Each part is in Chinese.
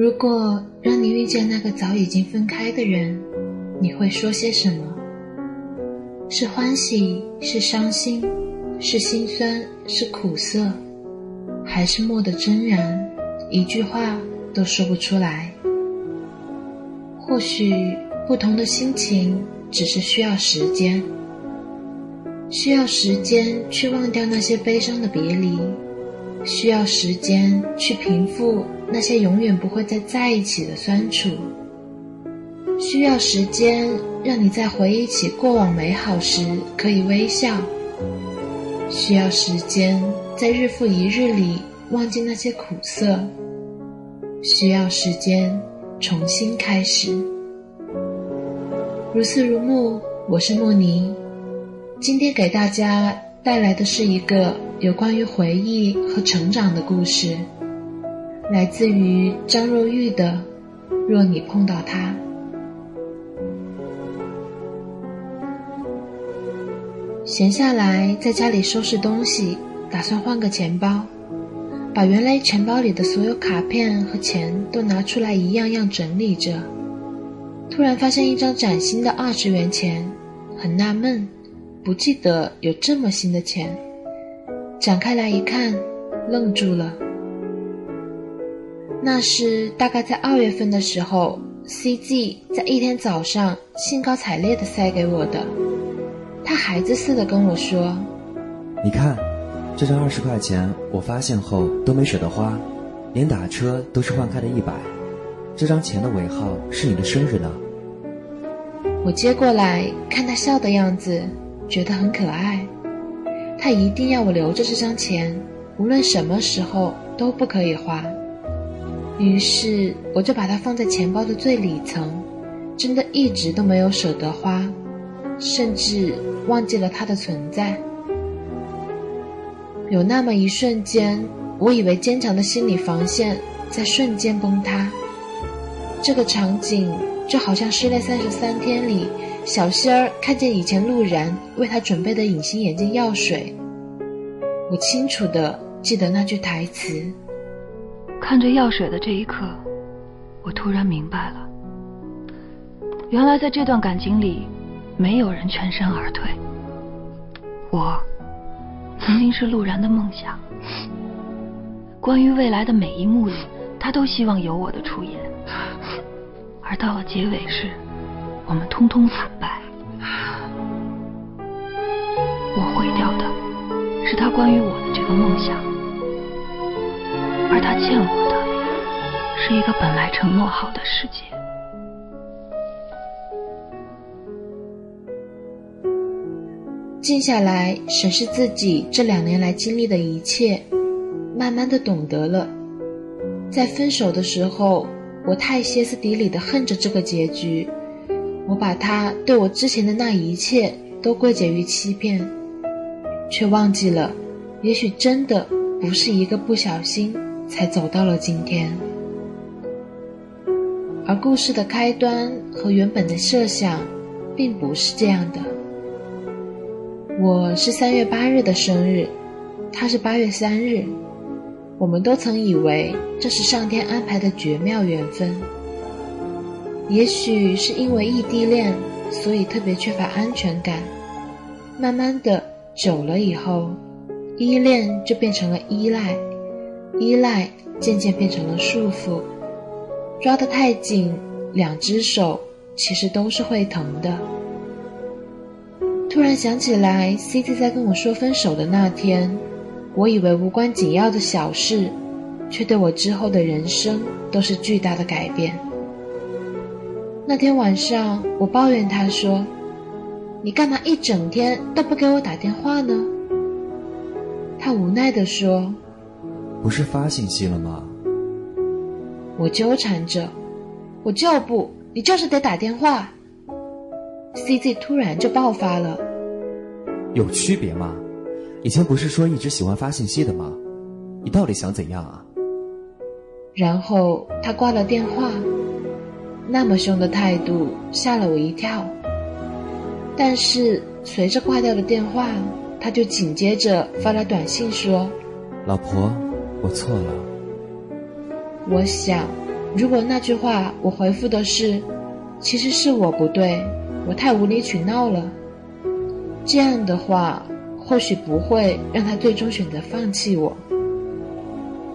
如果让你遇见那个早已经分开的人，你会说些什么？是欢喜，是伤心，是心酸，是苦涩，还是默的真然，一句话都说不出来？或许不同的心情，只是需要时间，需要时间去忘掉那些悲伤的别离，需要时间去平复。那些永远不会再在一起的酸楚，需要时间让你在回忆起过往美好时可以微笑；需要时间在日复一日里忘记那些苦涩；需要时间重新开始。如丝如木，我是莫尼，今天给大家带来的是一个有关于回忆和成长的故事。来自于张若玉的《若你碰到他》。闲下来，在家里收拾东西，打算换个钱包，把原来钱包里的所有卡片和钱都拿出来，一样样整理着。突然发现一张崭新的二十元钱，很纳闷，不记得有这么新的钱。展开来一看，愣住了。那是大概在二月份的时候，CG 在一天早上兴高采烈地塞给我的。他孩子似的跟我说：“你看，这张二十块钱，我发现后都没舍得花，连打车都是换开的一百。这张钱的尾号是你的生日呢。”我接过来看他笑的样子，觉得很可爱。他一定要我留着这张钱，无论什么时候都不可以花。于是我就把它放在钱包的最里层，真的一直都没有舍得花，甚至忘记了它的存在。有那么一瞬间，我以为坚强的心理防线在瞬间崩塌。这个场景就好像《失恋三十三天》里小仙儿看见以前陆然为他准备的隐形眼镜药水。我清楚的记得那句台词。看着药水的这一刻，我突然明白了，原来在这段感情里，没有人全身而退。我曾经是陆然的梦想，关于未来的每一幕里，他都希望有我的出演，而到了结尾时，我们通通惨败。我毁掉的是他关于我的这个梦想。而他欠我的，是一个本来承诺好的世界。静下来审视自己这两年来经历的一切，慢慢的懂得了，在分手的时候，我太歇斯底里的恨着这个结局，我把他对我之前的那一切都归结于欺骗，却忘记了，也许真的不是一个不小心。才走到了今天，而故事的开端和原本的设想，并不是这样的。我是三月八日的生日，他是八月三日，我们都曾以为这是上天安排的绝妙缘分。也许是因为异地恋，所以特别缺乏安全感。慢慢的，久了以后，依恋就变成了依赖。依赖渐渐变成了束缚，抓得太紧，两只手其实都是会疼的。突然想起来，C T 在跟我说分手的那天，我以为无关紧要的小事，却对我之后的人生都是巨大的改变。那天晚上，我抱怨他说：“你干嘛一整天都不给我打电话呢？”他无奈地说。不是发信息了吗？我纠缠着，我就不，你就是得打电话。CZ 突然就爆发了，有区别吗？以前不是说一直喜欢发信息的吗？你到底想怎样啊？然后他挂了电话，那么凶的态度吓了我一跳。但是随着挂掉的电话，他就紧接着发来短信说：“老婆。”我错了。我想，如果那句话我回复的是，其实是我不对，我太无理取闹了，这样的话或许不会让他最终选择放弃我。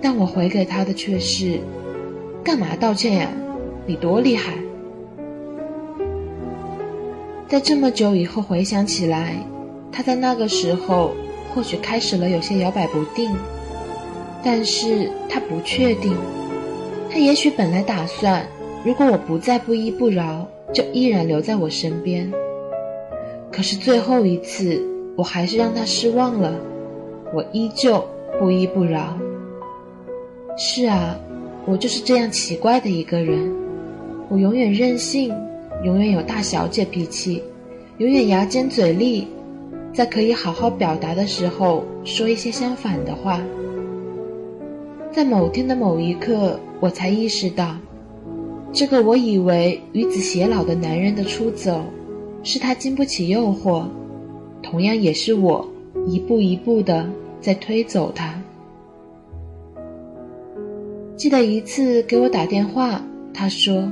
但我回给他的却是，干嘛道歉呀？你多厉害！在这么久以后回想起来，他在那个时候或许开始了有些摇摆不定，但是他不确定。他也许本来打算，如果我不再不依不饶，就依然留在我身边。可是最后一次，我还是让他失望了。我依旧不依不饶。是啊，我就是这样奇怪的一个人。我永远任性，永远有大小姐脾气，永远牙尖嘴利，在可以好好表达的时候说一些相反的话。在某天的某一刻。我才意识到，这个我以为与子偕老的男人的出走，是他经不起诱惑，同样也是我一步一步的在推走他。记得一次给我打电话，他说：“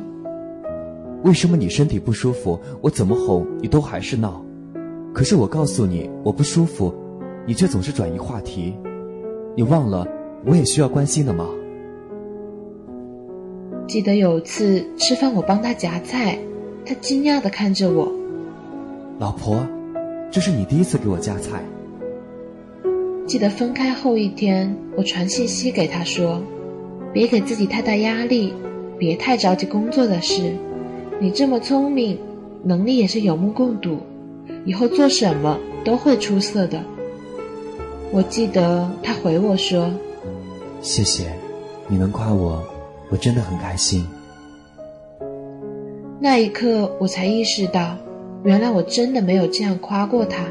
为什么你身体不舒服，我怎么哄你都还是闹？可是我告诉你我不舒服，你却总是转移话题。你忘了我也需要关心的吗？”记得有次吃饭，我帮他夹菜，他惊讶的看着我：“老婆，这是你第一次给我夹菜。”记得分开后一天，我传信息给他说：“别给自己太大压力，别太着急工作的事。你这么聪明，能力也是有目共睹，以后做什么都会出色的。”我记得他回我说：“谢谢，你能夸我。”我真的很开心。那一刻，我才意识到，原来我真的没有这样夸过他。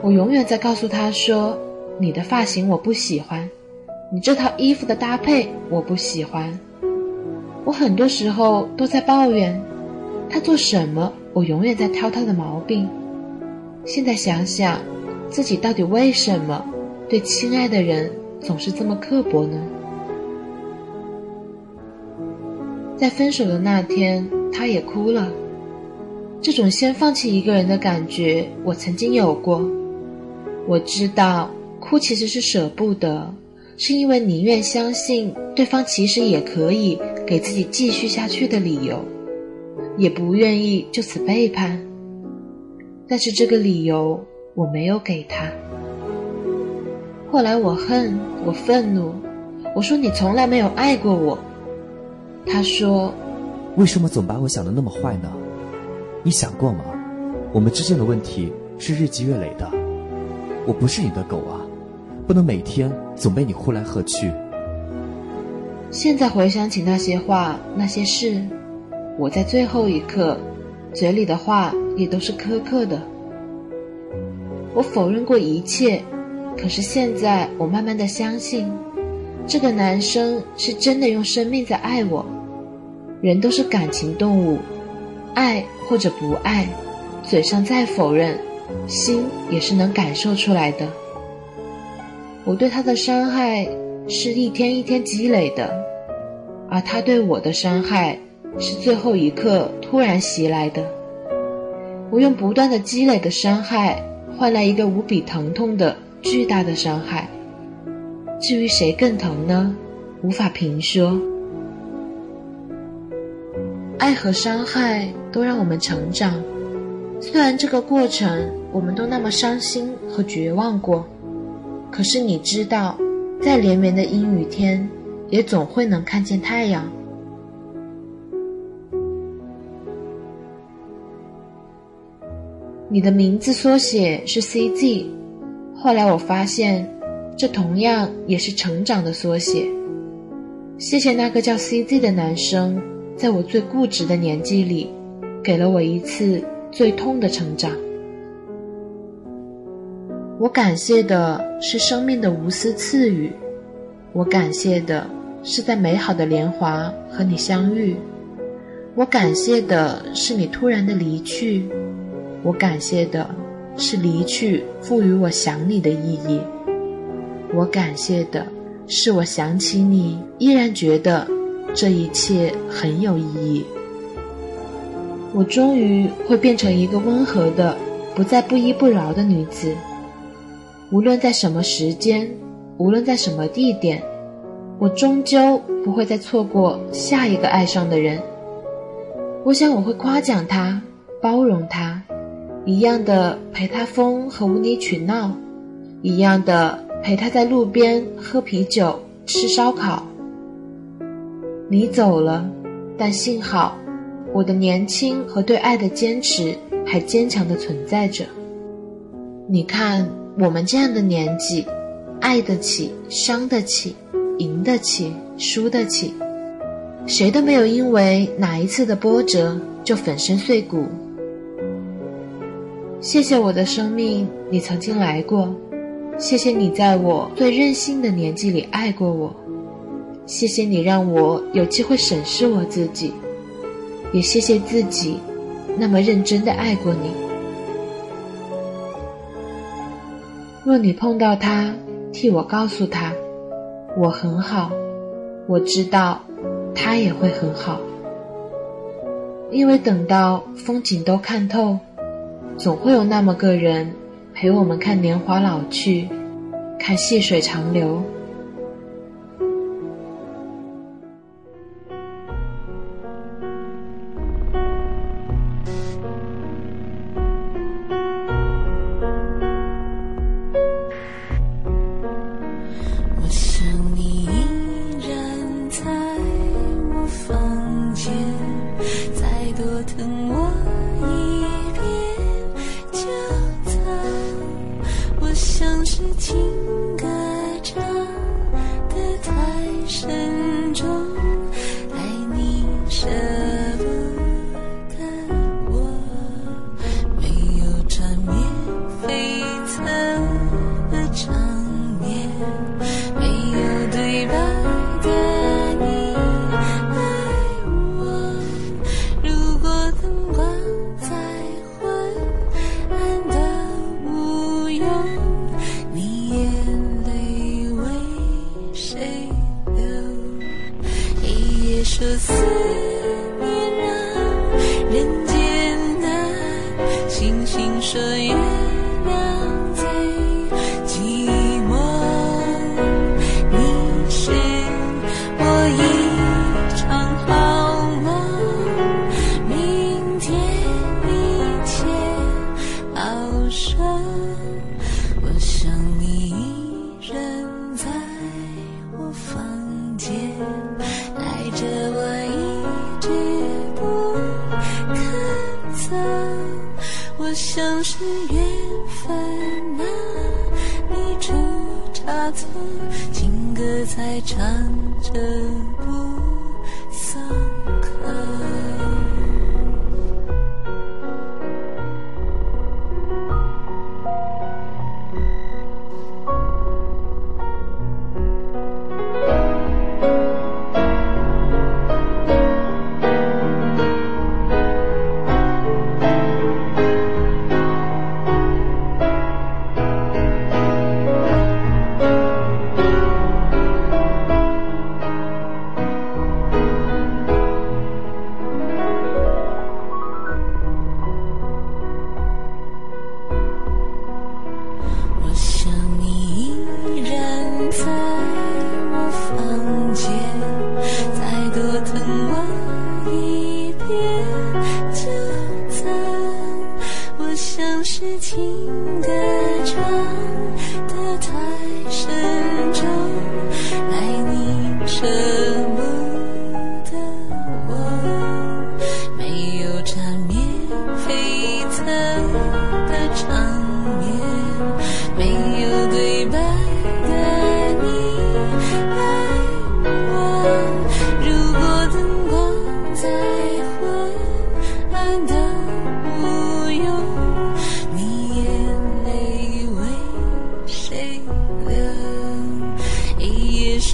我永远在告诉他说：“你的发型我不喜欢，你这套衣服的搭配我不喜欢。”我很多时候都在抱怨，他做什么，我永远在挑他的毛病。现在想想，自己到底为什么对亲爱的人总是这么刻薄呢？在分手的那天，他也哭了。这种先放弃一个人的感觉，我曾经有过。我知道，哭其实是舍不得，是因为宁愿相信对方其实也可以给自己继续下去的理由，也不愿意就此背叛。但是这个理由我没有给他。后来我恨，我愤怒，我说你从来没有爱过我。他说：“为什么总把我想的那么坏呢？你想过吗？我们之间的问题是日积月累的。我不是你的狗啊，不能每天总被你呼来喝去。”现在回想起那些话、那些事，我在最后一刻，嘴里的话也都是苛刻的。我否认过一切，可是现在我慢慢的相信，这个男生是真的用生命在爱我。人都是感情动物，爱或者不爱，嘴上再否认，心也是能感受出来的。我对他的伤害是一天一天积累的，而他对我的伤害是最后一刻突然袭来的。我用不断的积累的伤害换来一个无比疼痛的巨大的伤害。至于谁更疼呢？无法评说。爱和伤害都让我们成长，虽然这个过程我们都那么伤心和绝望过，可是你知道，再连绵的阴雨天，也总会能看见太阳。你的名字缩写是 CZ，后来我发现，这同样也是成长的缩写。谢谢那个叫 CZ 的男生。在我最固执的年纪里，给了我一次最痛的成长。我感谢的是生命的无私赐予，我感谢的是在美好的年华和你相遇，我感谢的是你突然的离去，我感谢的是离去赋予我想你的意义，我感谢的是我想起你依然觉得。这一切很有意义。我终于会变成一个温和的、不再不依不饶的女子。无论在什么时间，无论在什么地点，我终究不会再错过下一个爱上的人。我想我会夸奖他，包容他，一样的陪他疯和无理取闹，一样的陪他在路边喝啤酒、吃烧烤。你走了，但幸好，我的年轻和对爱的坚持还坚强的存在着。你看。我们这样的年纪，爱得起，伤得起，赢得起，输得起，谁都没有因为哪一次的波折就粉身碎骨。谢谢我的生命，你曾经来过；谢谢你在我最任性的年纪里爱过我；谢谢你让我有机会审视我自己，也谢谢自己那么认真的爱过你。若你碰到他，替我告诉他，我很好，我知道，他也会很好。因为等到风景都看透，总会有那么个人陪我们看年华老去，看细水长流。情歌在唱着不散。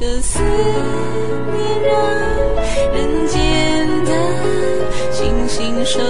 这思念，让人间的星星说。